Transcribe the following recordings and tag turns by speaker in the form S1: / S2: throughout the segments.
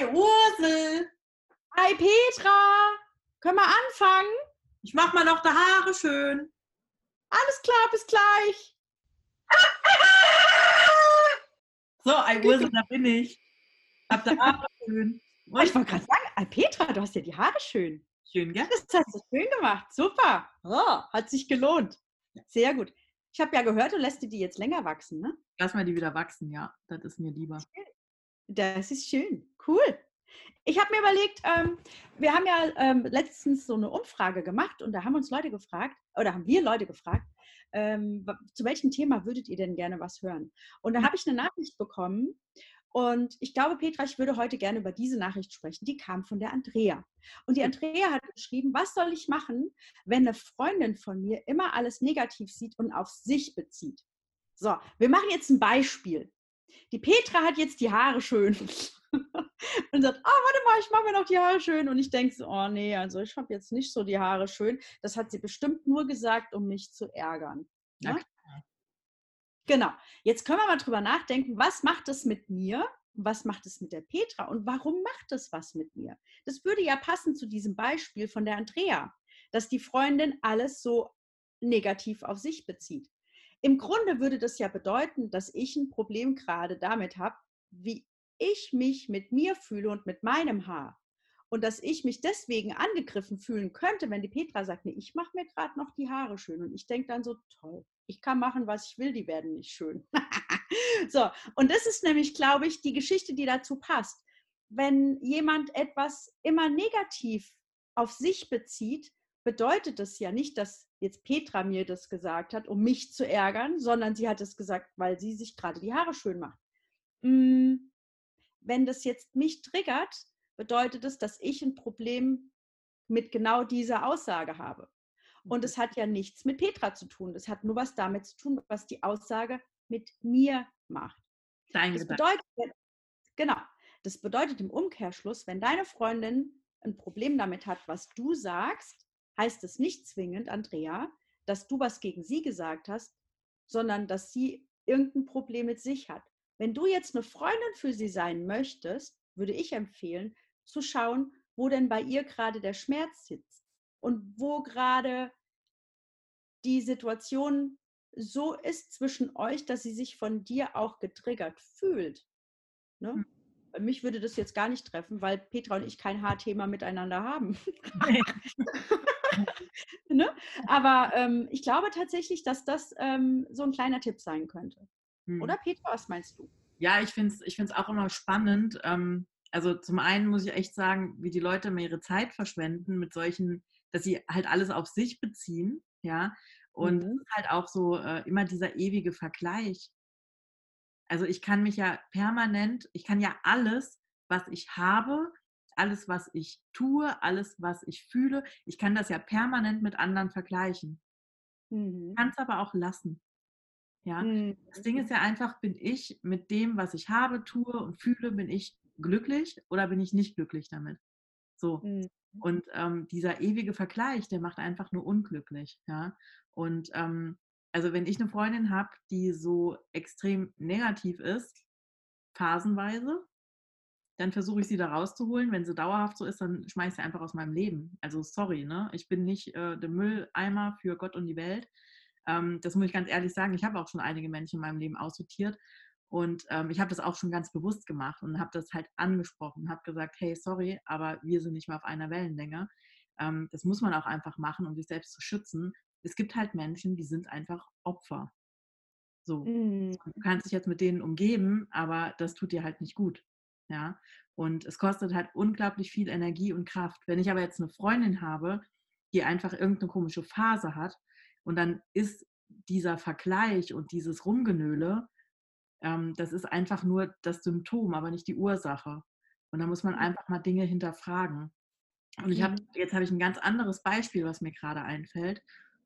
S1: Hi Ursel.
S2: Hi Petra. Können wir anfangen?
S1: Ich mach mal noch die Haare schön.
S2: Alles klar, bis gleich.
S1: So, hi Ursel, da bin ich. Hab die Haare schön.
S2: Und ich wollte gerade sagen, Hi Petra, du hast ja die Haare schön.
S1: Schön, gell?
S2: Das hast du schön gemacht. Super. Oh, hat sich gelohnt. Sehr gut. Ich habe ja gehört, du lässt dir die jetzt länger wachsen, ne?
S1: Lass mal die wieder wachsen, ja. Das ist mir lieber.
S2: Das ist schön. Cool. Ich habe mir überlegt, ähm, wir haben ja ähm, letztens so eine Umfrage gemacht und da haben uns Leute gefragt, oder haben wir Leute gefragt, ähm, zu welchem Thema würdet ihr denn gerne was hören? Und da habe ich eine Nachricht bekommen und ich glaube, Petra, ich würde heute gerne über diese Nachricht sprechen. Die kam von der Andrea. Und die Andrea hat geschrieben, was soll ich machen, wenn eine Freundin von mir immer alles negativ sieht und auf sich bezieht? So, wir machen jetzt ein Beispiel. Die Petra hat jetzt die Haare schön und sagt, ah, warte mal, ich mache mir noch die Haare schön. Und ich denke so, oh nee, also ich habe jetzt nicht so die Haare schön. Das hat sie bestimmt nur gesagt, um mich zu ärgern. Ne? Genau. Jetzt können wir mal drüber nachdenken, was macht es mit mir? Was macht es mit der Petra? Und warum macht es was mit mir? Das würde ja passen zu diesem Beispiel von der Andrea, dass die Freundin alles so negativ auf sich bezieht. Im Grunde würde das ja bedeuten, dass ich ein Problem gerade damit habe, wie ich mich mit mir fühle und mit meinem Haar. Und dass ich mich deswegen angegriffen fühlen könnte, wenn die Petra sagt, nee, ich mache mir gerade noch die Haare schön. Und ich denke dann so, toll, ich kann machen, was ich will, die werden nicht schön. so, und das ist nämlich, glaube ich, die Geschichte, die dazu passt. Wenn jemand etwas immer negativ auf sich bezieht, bedeutet das ja nicht, dass jetzt Petra mir das gesagt hat, um mich zu ärgern, sondern sie hat es gesagt, weil sie sich gerade die Haare schön macht. Hm, wenn das jetzt mich triggert, bedeutet es, dass ich ein Problem mit genau dieser Aussage habe. Und es hat ja nichts mit Petra zu tun. Das hat nur was damit zu tun, was die Aussage mit mir macht.
S1: Dein
S2: das bedeutet, genau, das bedeutet im Umkehrschluss, wenn deine Freundin ein Problem damit hat, was du sagst, heißt es nicht zwingend, Andrea, dass du was gegen sie gesagt hast, sondern dass sie irgendein Problem mit sich hat. Wenn du jetzt eine Freundin für sie sein möchtest, würde ich empfehlen, zu schauen, wo denn bei ihr gerade der Schmerz sitzt und wo gerade die Situation so ist zwischen euch, dass sie sich von dir auch getriggert fühlt. Ne? Mhm. Bei mich würde das jetzt gar nicht treffen, weil Petra und ich kein Haarthema miteinander haben. ne? Aber ähm, ich glaube tatsächlich, dass das ähm, so ein kleiner Tipp sein könnte. Mhm. Oder Petra, was meinst du?
S1: Ja, ich finde es ich auch immer spannend. Ähm, also zum einen muss ich echt sagen, wie die Leute immer ihre Zeit verschwenden mit solchen, dass sie halt alles auf sich beziehen, ja. Und mhm. halt auch so äh, immer dieser ewige Vergleich. Also ich kann mich ja permanent, ich kann ja alles, was ich habe, alles, was ich tue, alles, was ich fühle, ich kann das ja permanent mit anderen vergleichen. Mhm. Kann es aber auch lassen. Ja, mhm. das Ding ist ja einfach, bin ich mit dem, was ich habe, tue und fühle, bin ich glücklich oder bin ich nicht glücklich damit? So. Mhm. Und ähm, dieser ewige Vergleich, der macht einfach nur unglücklich. Ja? Und ähm, also wenn ich eine Freundin habe, die so extrem negativ ist, phasenweise, dann versuche ich sie da rauszuholen. Wenn sie dauerhaft so ist, dann schmeiße ich sie einfach aus meinem Leben. Also sorry, ne? Ich bin nicht äh, der Mülleimer für Gott und die Welt. Ähm, das muss ich ganz ehrlich sagen. Ich habe auch schon einige Menschen in meinem Leben aussortiert und ähm, ich habe das auch schon ganz bewusst gemacht und habe das halt angesprochen, habe gesagt, hey, sorry, aber wir sind nicht mehr auf einer Wellenlänge. Ähm, das muss man auch einfach machen, um sich selbst zu schützen. Es gibt halt Menschen, die sind einfach Opfer. So, mhm. du kannst dich jetzt mit denen umgeben, aber das tut dir halt nicht gut. Ja, und es kostet halt unglaublich viel Energie und Kraft. Wenn ich aber jetzt eine Freundin habe, die einfach irgendeine komische Phase hat und dann ist dieser Vergleich und dieses Rumgenöle ähm, das ist einfach nur das Symptom, aber nicht die Ursache. Und da muss man mhm. einfach mal Dinge hinterfragen. Und ich habe jetzt habe ich ein ganz anderes Beispiel, was mir gerade einfällt.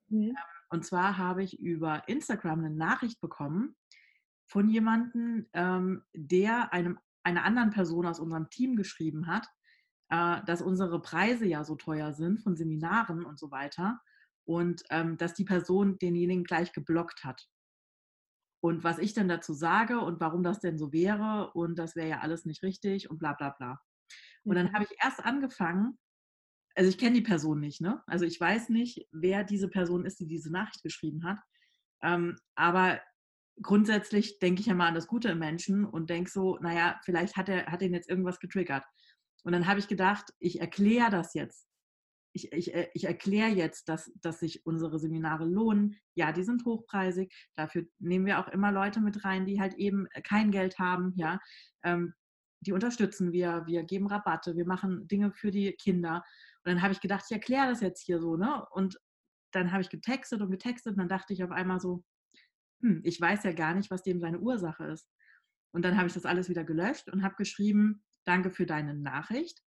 S1: Mhm. Und zwar habe ich über Instagram eine Nachricht bekommen von jemandem, ähm, der einem einer anderen Person aus unserem Team geschrieben hat, äh, dass unsere Preise ja so teuer sind von Seminaren und so weiter und ähm, dass die Person denjenigen gleich geblockt hat und was ich denn dazu sage und warum das denn so wäre und das wäre ja alles nicht richtig und bla bla bla. Und dann habe ich erst angefangen, also ich kenne die Person nicht, ne? Also ich weiß nicht, wer diese Person ist, die diese Nachricht geschrieben hat. Ähm, aber grundsätzlich denke ich ja mal an das Gute im Menschen und denke so, naja, vielleicht hat er hat ihn jetzt irgendwas getriggert. Und dann habe ich gedacht, ich erkläre das jetzt. Ich, ich, äh, ich erkläre jetzt, dass, dass sich unsere Seminare lohnen. Ja, die sind hochpreisig. Dafür nehmen wir auch immer Leute mit rein, die halt eben kein Geld haben. Ja, ähm, die unterstützen wir. Wir geben Rabatte. Wir machen Dinge für die Kinder. Und dann habe ich gedacht, ich erkläre das jetzt hier so. Ne? Und dann habe ich getextet und getextet. Und dann dachte ich auf einmal so, hm, ich weiß ja gar nicht, was dem seine Ursache ist. Und dann habe ich das alles wieder gelöscht und habe geschrieben, danke für deine Nachricht.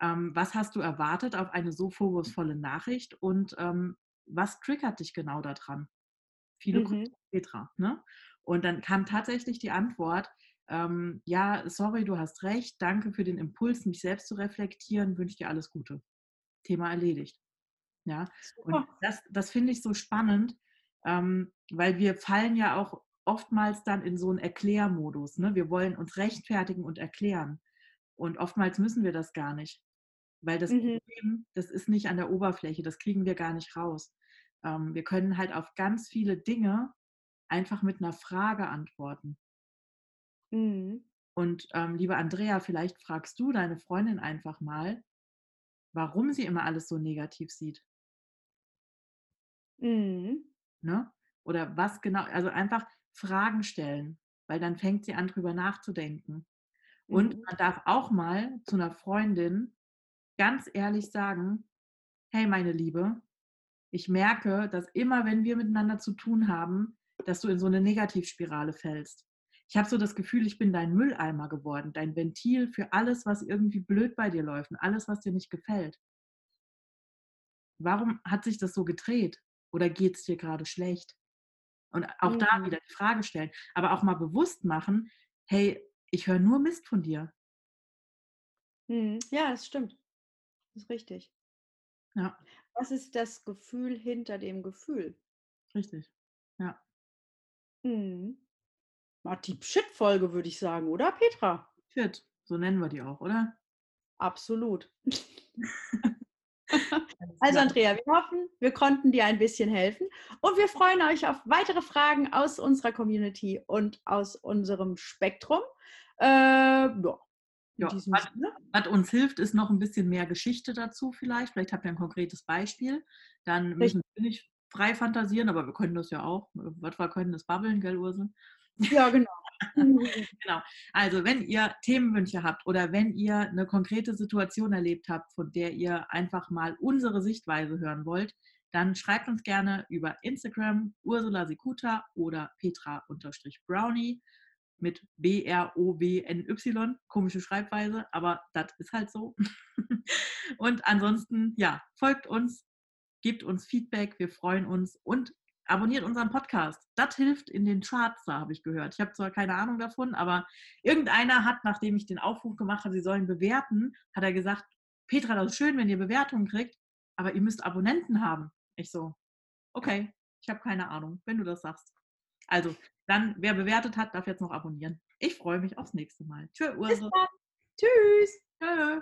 S1: Ähm, was hast du erwartet auf eine so vorwurfsvolle Nachricht und ähm, was triggert dich genau daran? Viele mhm. Petra. Ne? Und dann kam tatsächlich die Antwort, ähm, ja, sorry, du hast recht, danke für den Impuls, mich selbst zu reflektieren, wünsche dir alles Gute. Thema erledigt. Ja, und das, das finde ich so spannend, ähm, weil wir fallen ja auch oftmals dann in so einen Erklärmodus. Ne? Wir wollen uns rechtfertigen und erklären. Und oftmals müssen wir das gar nicht, weil das mhm. Problem, das ist nicht an der Oberfläche, das kriegen wir gar nicht raus. Ähm, wir können halt auf ganz viele Dinge einfach mit einer Frage antworten. Mhm. Und ähm, liebe Andrea, vielleicht fragst du deine Freundin einfach mal, warum sie immer alles so negativ sieht. Mhm. Ne? Oder was genau, also einfach Fragen stellen, weil dann fängt sie an, drüber nachzudenken. Und mhm. man darf auch mal zu einer Freundin ganz ehrlich sagen, hey meine Liebe, ich merke, dass immer wenn wir miteinander zu tun haben, dass du in so eine Negativspirale fällst. Ich habe so das Gefühl, ich bin dein Mülleimer geworden, dein Ventil für alles, was irgendwie blöd bei dir läuft und alles, was dir nicht gefällt. Warum hat sich das so gedreht? Oder geht es dir gerade schlecht? Und auch mhm. da wieder die Frage stellen, aber auch mal bewusst machen, hey, ich höre nur Mist von dir.
S2: Mhm. Ja, das stimmt. Das ist richtig.
S1: Ja.
S2: Was ist das Gefühl hinter dem Gefühl?
S1: Richtig. Ja.
S2: Mhm. Die Shit-Folge würde ich sagen, oder Petra?
S1: Shit, so nennen wir die auch, oder?
S2: Absolut. Also Andrea, wir hoffen, wir konnten dir ein bisschen helfen und wir freuen euch auf weitere Fragen aus unserer Community und aus unserem Spektrum. Äh, ja.
S1: Ja, was, was, uns hilft, ist noch ein bisschen mehr Geschichte dazu vielleicht. Vielleicht habt ihr ein konkretes Beispiel. Dann müssen wir nicht frei fantasieren, aber wir können das ja auch. Was wir können, das babbeln, gell, Ursel?
S2: Ja, genau.
S1: genau. Also, wenn ihr Themenwünsche habt oder wenn ihr eine konkrete Situation erlebt habt, von der ihr einfach mal unsere Sichtweise hören wollt, dann schreibt uns gerne über Instagram Ursula Sikuta oder Petra-Brownie mit B-R-O-W-N-Y. Komische Schreibweise, aber das ist halt so. und ansonsten, ja, folgt uns, gebt uns Feedback, wir freuen uns und abonniert unseren Podcast. Das hilft in den Charts, da habe ich gehört. Ich habe zwar keine Ahnung davon, aber irgendeiner hat, nachdem ich den Aufruf gemacht habe, sie sollen bewerten, hat er gesagt, Petra, das ist schön, wenn ihr Bewertungen kriegt, aber ihr müsst Abonnenten haben. Ich so, okay, ich habe keine Ahnung, wenn du das sagst. Also, dann, wer bewertet hat, darf jetzt noch abonnieren. Ich freue mich aufs nächste Mal.
S2: Tschö, Ursula. Tschüss.
S1: Tschö.